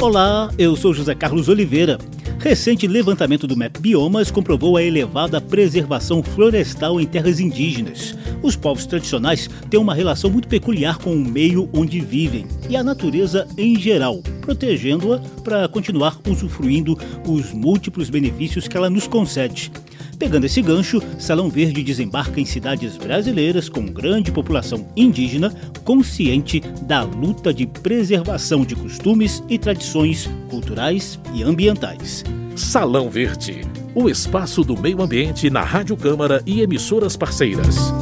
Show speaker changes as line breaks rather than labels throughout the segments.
Olá, eu sou José Carlos Oliveira. Recente levantamento do MAP Biomas comprovou a elevada preservação florestal em terras indígenas. Os povos tradicionais têm uma relação muito peculiar com o meio onde vivem e a natureza em geral, protegendo-a para continuar usufruindo os múltiplos benefícios que ela nos concede. Pegando esse gancho, Salão Verde desembarca em cidades brasileiras com grande população indígena, consciente da luta de preservação de costumes e tradições culturais e ambientais.
Salão Verde, o espaço do meio ambiente na Rádio Câmara e emissoras parceiras.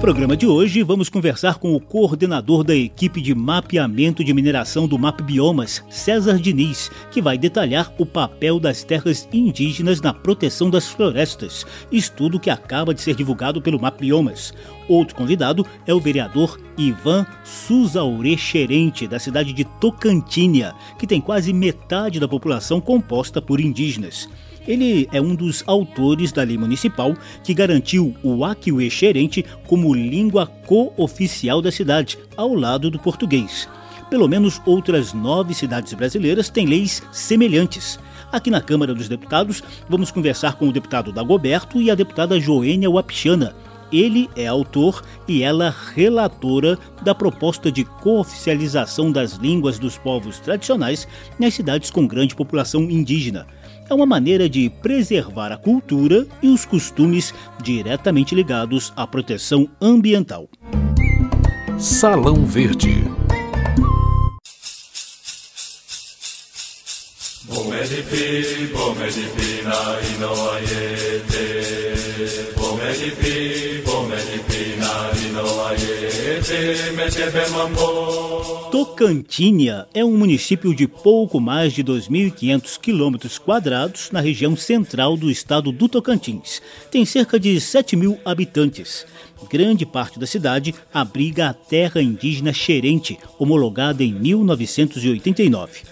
Programa de hoje, vamos conversar com o coordenador da equipe de mapeamento de mineração do MAP Biomas, César Diniz, que vai detalhar o papel das terras indígenas na proteção das florestas, estudo que acaba de ser divulgado pelo MAP Biomas. Outro convidado é o vereador Ivan Suzaure Xerente, da cidade de Tocantinha, que tem quase metade da população composta por indígenas. Ele é um dos autores da lei municipal que garantiu o Akiwe Xerente como língua co-oficial da cidade, ao lado do português. Pelo menos outras nove cidades brasileiras têm leis semelhantes. Aqui na Câmara dos Deputados, vamos conversar com o deputado Dagoberto e a deputada Joênia Wapichana. Ele é autor e ela relatora da proposta de cooficialização das línguas dos povos tradicionais nas cidades com grande população indígena. É uma maneira de preservar a cultura e os costumes diretamente ligados à proteção ambiental.
Salão Verde. Bomedipi,
Tocantinha é um município de pouco mais de 2.500 quilômetros quadrados na região central do estado do Tocantins. Tem cerca de 7 mil habitantes. Grande parte da cidade abriga a terra indígena Xerente, homologada em 1989.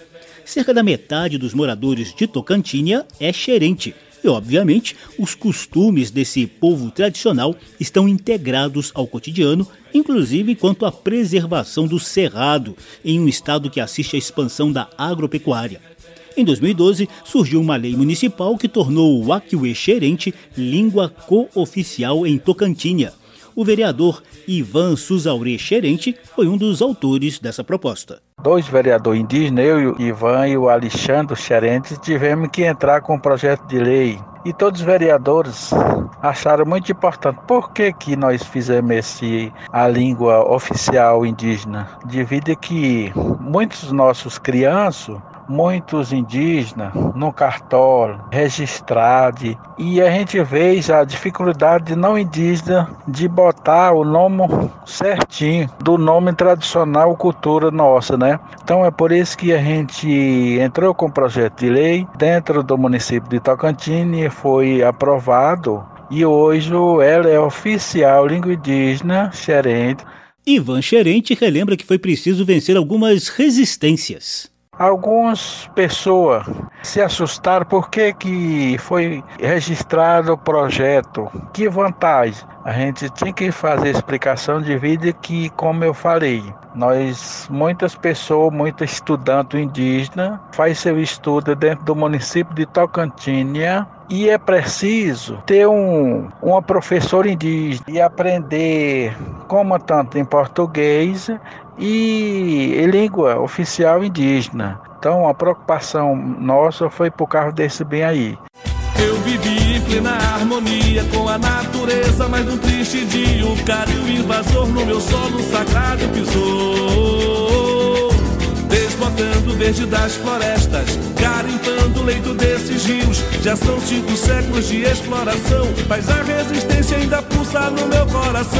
Cerca da metade dos moradores de Tocantinha é xerente. E, obviamente, os costumes desse povo tradicional estão integrados ao cotidiano, inclusive quanto à preservação do cerrado, em um estado que assiste à expansão da agropecuária. Em 2012, surgiu uma lei municipal que tornou o Akiwe xerente língua co-oficial em Tocantinha. O vereador Ivan Suzaure Xerente foi um dos autores dessa proposta.
Dois vereadores indígenas, eu o Ivan e o Alexandre Xerente, tivemos que entrar com um projeto de lei. E todos os vereadores acharam muito importante. Por que, que nós fizemos esse, a língua oficial indígena? Devido a que muitos nossos crianças muitos indígenas no cartório, registrado, e a gente vê a dificuldade de não indígena de botar o nome certinho do nome tradicional cultura nossa, né? Então é por isso que a gente entrou com o projeto de lei dentro do município de Tocantins e foi aprovado e hoje ela é oficial língua indígena xerente.
Ivan Xerente relembra que foi preciso vencer algumas resistências.
Algumas pessoas se assustaram porque que foi registrado o projeto. Que vantagem? A gente tinha que fazer explicação de vida que, como eu falei, nós, muitas pessoas, muitos estudantes indígenas, faz seu estudo dentro do município de Tocantinha e é preciso ter um, uma professora indígena e aprender como tanto em português e língua oficial indígena. Então a preocupação nossa foi por causa desse bem aí.
Eu vivi em plena harmonia com a natureza, mas num triste dia o cara o invasor no meu solo sagrado pisou. Desbotando verde das florestas, garimpando o leito desses rios. Já são cinco séculos de exploração, mas a resistência ainda pulsa no meu coração.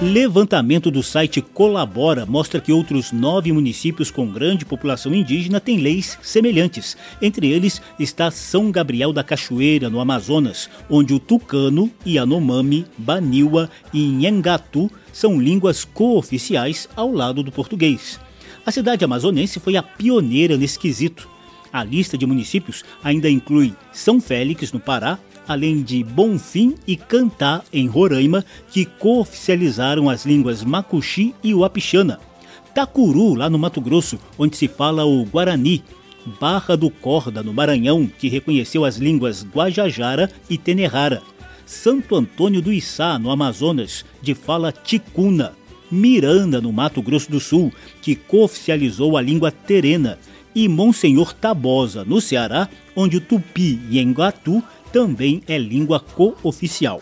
Levantamento do site Colabora mostra que outros nove municípios com grande população indígena têm leis semelhantes. Entre eles está São Gabriel da Cachoeira, no Amazonas, onde o tucano, Yanomami, Baniwa e Nhangatu são línguas cooficiais ao lado do português. A cidade amazonense foi a pioneira nesse quesito. A lista de municípios ainda inclui São Félix, no Pará, além de Bonfim e Cantá, em Roraima, que cooficializaram as línguas Macuxi e Uapixana. Tacuru, lá no Mato Grosso, onde se fala o Guarani. Barra do Corda, no Maranhão, que reconheceu as línguas Guajajara e Tenerrara. Santo Antônio do Içá, no Amazonas, de fala ticuna. Miranda, no Mato Grosso do Sul, que cooficializou a língua terena. E Monsenhor Tabosa, no Ceará, onde o tupi e engatu também é língua cooficial.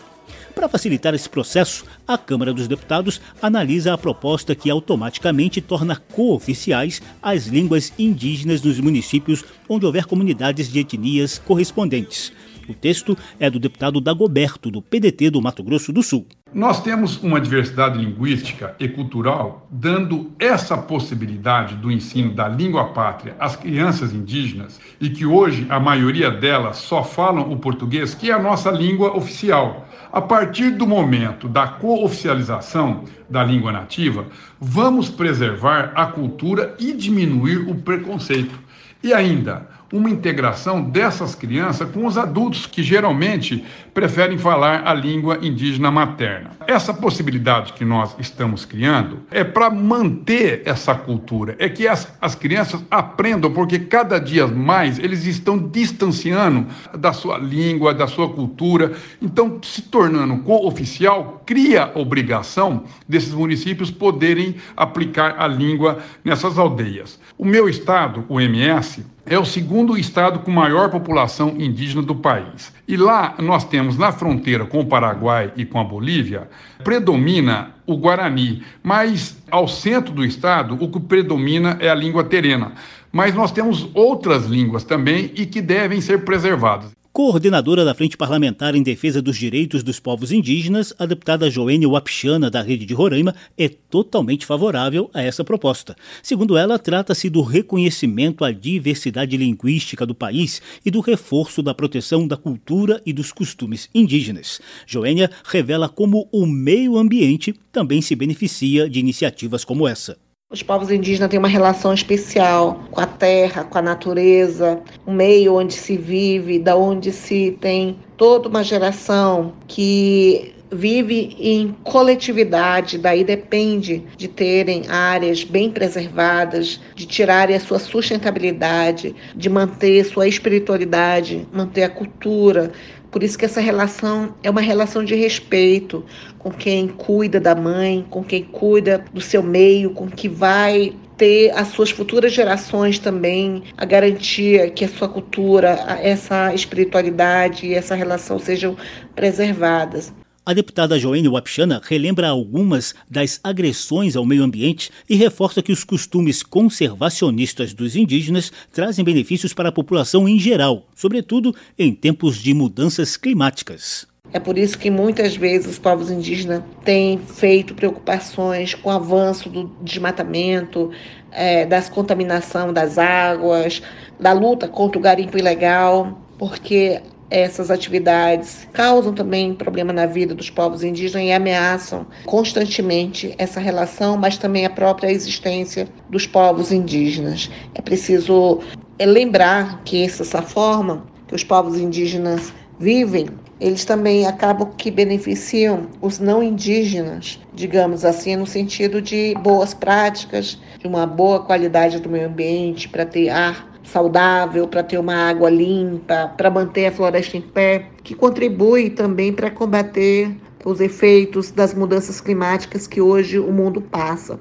Para facilitar esse processo, a Câmara dos Deputados analisa a proposta que automaticamente torna cooficiais as línguas indígenas nos municípios onde houver comunidades de etnias correspondentes. O texto é do deputado Dagoberto, do PDT do Mato Grosso do Sul.
Nós temos uma diversidade linguística e cultural dando essa possibilidade do ensino da língua pátria às crianças indígenas e que hoje a maioria delas só falam o português, que é a nossa língua oficial. A partir do momento da cooficialização da língua nativa, vamos preservar a cultura e diminuir o preconceito. E ainda, uma integração dessas crianças com os adultos que geralmente preferem falar a língua indígena materna. Essa possibilidade que nós estamos criando é para manter essa cultura, é que as, as crianças aprendam, porque cada dia mais eles estão distanciando da sua língua, da sua cultura. Então, se tornando co-oficial, cria a obrigação desses municípios poderem aplicar a língua nessas aldeias. O meu estado, o MS, é o segundo estado com maior população indígena do país. E lá nós temos, na fronteira com o Paraguai e com a Bolívia, predomina o Guarani, mas ao centro do estado o que predomina é a língua terena. Mas nós temos outras línguas também e que devem ser preservadas
coordenadora da Frente Parlamentar em Defesa dos Direitos dos Povos Indígenas, a deputada Joênia Wapichana, da Rede de Roraima, é totalmente favorável a essa proposta. Segundo ela, trata-se do reconhecimento à diversidade linguística do país e do reforço da proteção da cultura e dos costumes indígenas. Joênia revela como o meio ambiente também se beneficia de iniciativas como essa.
Os povos indígenas têm uma relação especial com a terra, com a natureza, o meio onde se vive, da onde se tem toda uma geração que vive em coletividade, daí depende de terem áreas bem preservadas, de tirarem a sua sustentabilidade, de manter sua espiritualidade, manter a cultura, por isso que essa relação é uma relação de respeito com quem cuida da mãe, com quem cuida do seu meio, com que vai ter as suas futuras gerações também a garantia que a sua cultura, essa espiritualidade e essa relação sejam preservadas.
A deputada Joênia Wapchana relembra algumas das agressões ao meio ambiente e reforça que os costumes conservacionistas dos indígenas trazem benefícios para a população em geral, sobretudo em tempos de mudanças climáticas.
É por isso que muitas vezes os povos indígenas têm feito preocupações com o avanço do desmatamento, é, das contaminação das águas, da luta contra o garimpo ilegal, porque essas atividades causam também problema na vida dos povos indígenas e ameaçam constantemente essa relação, mas também a própria existência dos povos indígenas. É preciso é, lembrar que essa forma que os povos indígenas vivem, eles também acabam que beneficiam os não indígenas, digamos assim, no sentido de boas práticas, de uma boa qualidade do meio ambiente, para ter ar saudável, para ter uma água limpa, para manter a floresta em pé, que contribui também para combater os efeitos das mudanças climáticas que hoje o mundo passa.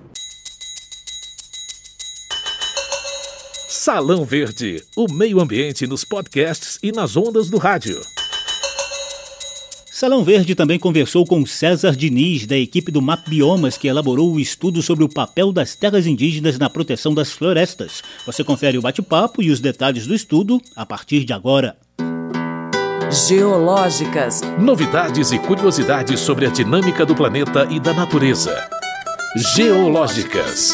Salão Verde, o meio ambiente nos podcasts e nas ondas do rádio.
Salão Verde também conversou com César Diniz, da equipe do MAP Biomas, que elaborou o estudo sobre o papel das terras indígenas na proteção das florestas. Você confere o bate-papo e os detalhes do estudo a partir de agora.
Geológicas. Novidades e curiosidades sobre a dinâmica do planeta e da natureza. Geológicas.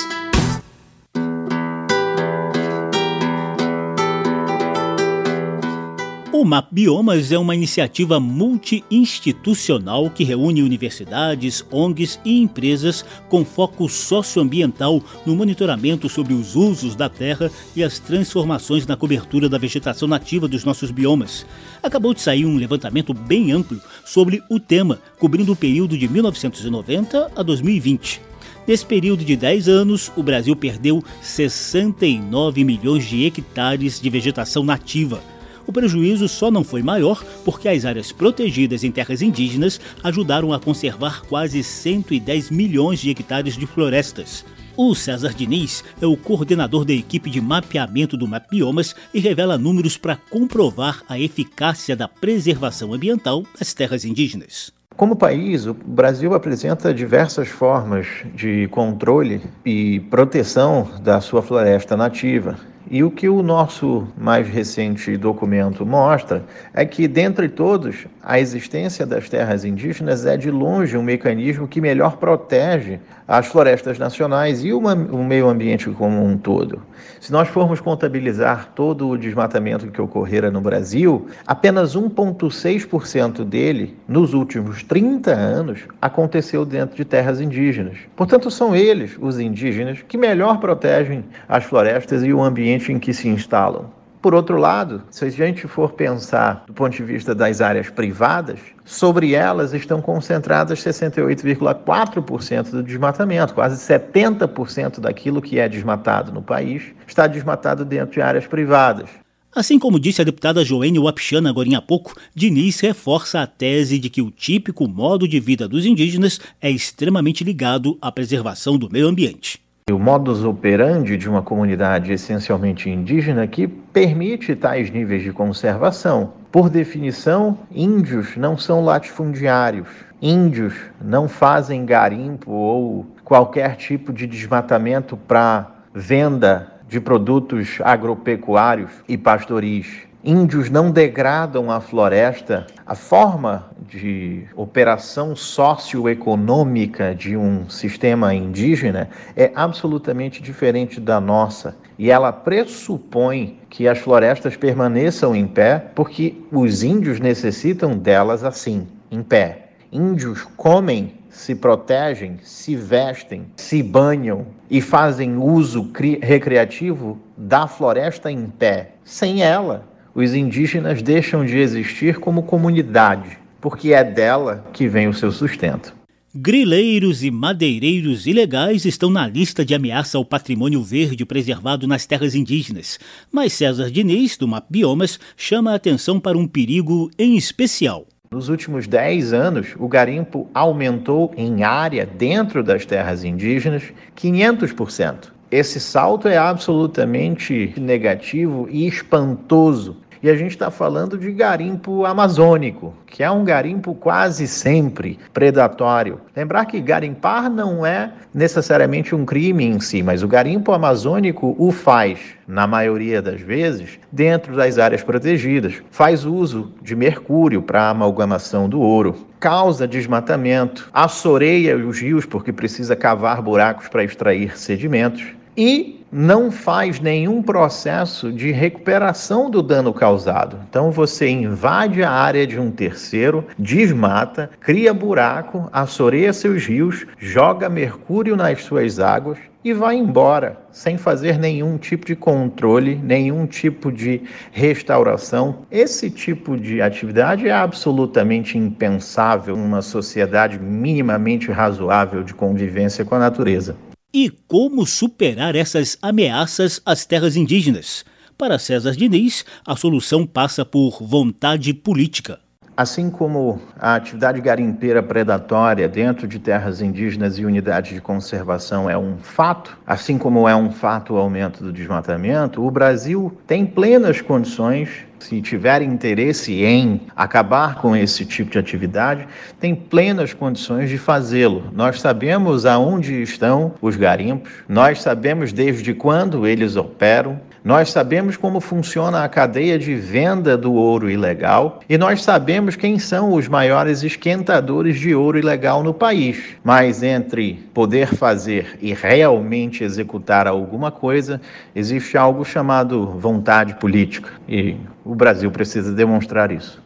O MAP Biomas é uma iniciativa multi-institucional que reúne universidades, ONGs e empresas com foco socioambiental no monitoramento sobre os usos da terra e as transformações na cobertura da vegetação nativa dos nossos biomas. Acabou de sair um levantamento bem amplo sobre o tema, cobrindo o período de 1990 a 2020. Nesse período de 10 anos, o Brasil perdeu 69 milhões de hectares de vegetação nativa o prejuízo só não foi maior porque as áreas protegidas em terras indígenas ajudaram a conservar quase 110 milhões de hectares de florestas. O César Diniz é o coordenador da equipe de mapeamento do Mapiomas e revela números para comprovar a eficácia da preservação ambiental das terras indígenas.
Como país, o Brasil apresenta diversas formas de controle e proteção da sua floresta nativa. E o que o nosso mais recente documento mostra é que, dentre todos, a existência das terras indígenas é de longe um mecanismo que melhor protege as florestas nacionais e o meio ambiente como um todo. Se nós formos contabilizar todo o desmatamento que ocorrera no Brasil, apenas 1,6% dele, nos últimos 30 anos, aconteceu dentro de terras indígenas. Portanto, são eles, os indígenas, que melhor protegem as florestas e o ambiente em que se instalam. Por outro lado, se a gente for pensar do ponto de vista das áreas privadas, sobre elas estão concentradas 68,4% do desmatamento, quase 70% daquilo que é desmatado no país está desmatado dentro de áreas privadas.
Assim como disse a deputada Joênia Wapichana agora há pouco, Diniz reforça a tese de que o típico modo de vida dos indígenas é extremamente ligado à preservação do meio ambiente.
O modus operandi de uma comunidade essencialmente indígena que permite tais níveis de conservação. Por definição, índios não são latifundiários. Índios não fazem garimpo ou qualquer tipo de desmatamento para venda de produtos agropecuários e pastoris índios não degradam a floresta, a forma de operação socioeconômica de um sistema indígena é absolutamente diferente da nossa. E ela pressupõe que as florestas permaneçam em pé porque os índios necessitam delas assim, em pé. Índios comem se protegem, se vestem, se banham e fazem uso recreativo da floresta em pé. Sem ela, os indígenas deixam de existir como comunidade, porque é dela que vem o seu sustento.
Grileiros e madeireiros ilegais estão na lista de ameaça ao patrimônio verde preservado nas terras indígenas, mas César Diniz, do MAP Biomas, chama a atenção para um perigo em especial.
Nos últimos 10 anos, o garimpo aumentou em área dentro das terras indígenas 500%. Esse salto é absolutamente negativo e espantoso e a gente está falando de garimpo amazônico, que é um garimpo quase sempre predatório. Lembrar que garimpar não é necessariamente um crime em si, mas o garimpo amazônico o faz, na maioria das vezes, dentro das áreas protegidas. Faz uso de mercúrio para amalgamação do ouro causa desmatamento, assoreia os rios porque precisa cavar buracos para extrair sedimentos e não faz nenhum processo de recuperação do dano causado. Então você invade a área de um terceiro, desmata, cria buraco, assoreia seus rios, joga mercúrio nas suas águas e vai embora, sem fazer nenhum tipo de controle, nenhum tipo de restauração. Esse tipo de atividade é absolutamente impensável numa sociedade minimamente razoável de convivência com a natureza.
E como superar essas ameaças às terras indígenas? Para César Diniz, a solução passa por vontade política.
Assim como a atividade garimpeira predatória dentro de terras indígenas e unidades de conservação é um fato, assim como é um fato o aumento do desmatamento, o Brasil tem plenas condições se tiver interesse em acabar com esse tipo de atividade, tem plenas condições de fazê-lo. Nós sabemos aonde estão os garimpos, nós sabemos desde quando eles operam, Nós sabemos como funciona a cadeia de venda do ouro ilegal e nós sabemos quem são os maiores esquentadores de ouro ilegal no país. Mas entre poder fazer e realmente executar alguma coisa, existe algo chamado vontade política e o Brasil precisa demonstrar isso.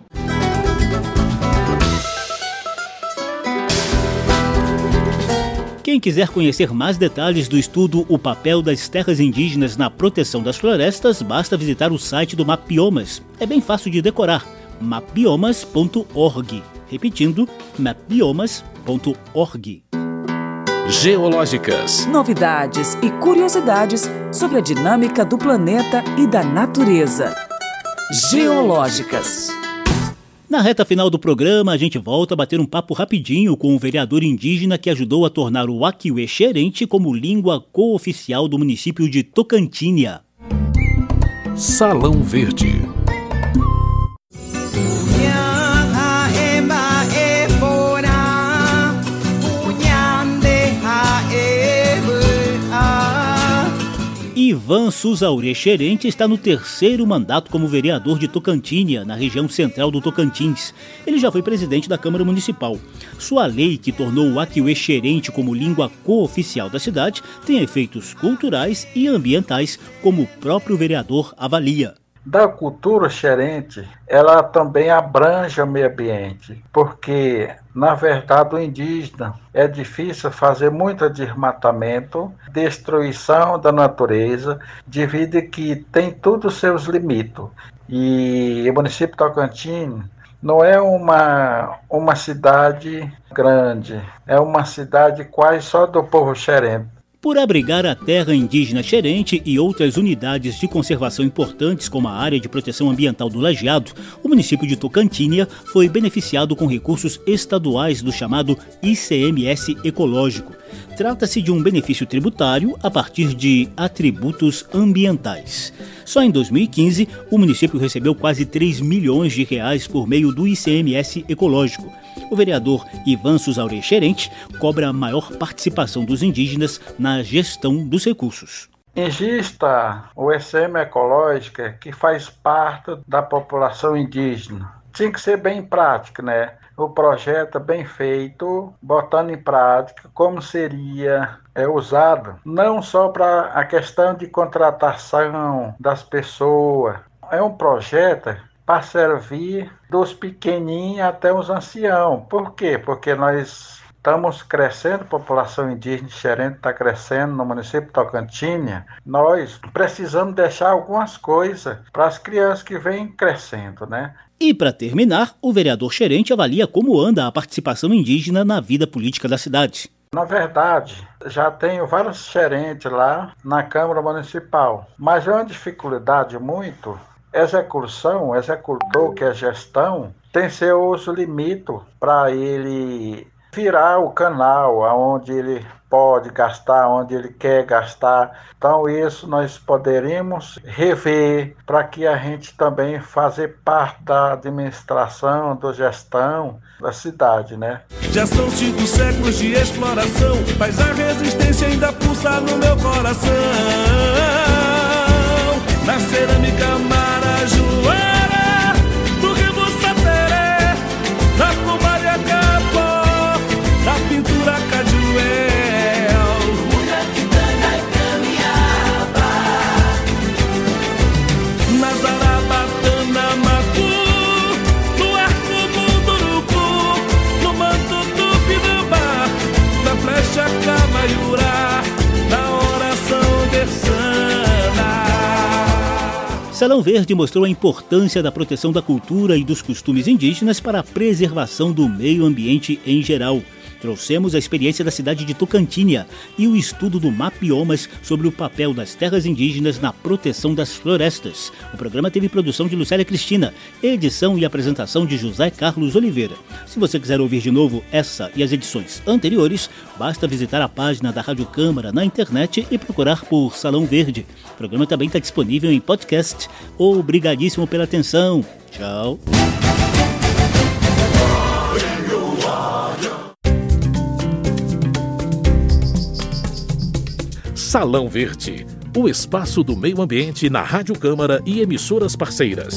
Quem quiser conhecer mais detalhes do estudo O papel das terras indígenas na proteção das florestas, basta visitar o site do Mapbiomas. É bem fácil de decorar: mapbiomas.org. Repetindo, mapbiomas.org.
Geológicas.
Novidades e curiosidades sobre a dinâmica do planeta e da natureza. Geológicas.
Na reta final do programa, a gente volta a bater um papo rapidinho com o vereador indígena que ajudou a tornar o Akiwe Xerente como língua cooficial do município de Tocantinha.
Salão Verde.
Ivan Suzaure Xerente está no terceiro mandato como vereador de Tocantinha, na região central do Tocantins. Ele já foi presidente da Câmara Municipal. Sua lei, que tornou o Akiwe Xerente como língua cooficial da cidade, tem efeitos culturais e ambientais, como o próprio vereador avalia
da cultura xerente, ela também abrange o meio ambiente, porque, na verdade, o indígena é difícil fazer muito desmatamento, destruição da natureza, devido que tem todos os seus limites. E o município de Tocantins não é uma, uma cidade grande, é uma cidade quase só do povo xerente
por abrigar a terra indígena xerente e outras unidades de conservação importantes, como a área de proteção ambiental do Lajeado, o município de Tocantins foi beneficiado com recursos estaduais do chamado ICMS ecológico. Trata-se de um benefício tributário a partir de atributos ambientais. Só em 2015, o município recebeu quase 3 milhões de reais por meio do ICMS ecológico. O vereador Ivan Suzaure Xerente cobra a maior participação dos indígenas na gestão dos recursos.
Exista o ICM ecológico que faz parte da população indígena. Tinha que ser bem prático, né? O projeto bem feito, botando em prática como seria é usado, não só para a questão de contratação das pessoas. É um projeto para servir dos pequenininhos até os anciãos. Por quê? Porque nós estamos crescendo, a população indígena diferente está crescendo no município de Tocantinha, nós precisamos deixar algumas coisas para as crianças que vêm crescendo, né?
E para terminar, o vereador Xerente avalia como anda a participação indígena na vida política da cidade.
Na verdade, já tenho vários gerentes lá na Câmara Municipal, mas é uma dificuldade muito. Execução, executor, que é gestão, tem seus limites para ele virar o canal aonde ele pode gastar, onde ele quer gastar. Então isso nós poderíamos rever para que a gente também fazer parte da administração, da gestão da cidade, né?
Já são cinco séculos de exploração, mas a resistência ainda pulsa no meu coração. Na cerâmica
Salão Verde mostrou a importância da proteção da cultura e dos costumes indígenas para a preservação do meio ambiente em geral. Trouxemos a experiência da cidade de Tocantinha e o estudo do Mapiomas sobre o papel das terras indígenas na proteção das florestas. O programa teve produção de Lucélia Cristina, edição e apresentação de José Carlos Oliveira. Se você quiser ouvir de novo essa e as edições anteriores, basta visitar a página da Rádio Câmara na internet e procurar por Salão Verde. O programa também está disponível em podcast. Obrigadíssimo pela atenção. Tchau.
Salão Verde o espaço do meio ambiente na Rádio Câmara e emissoras parceiras.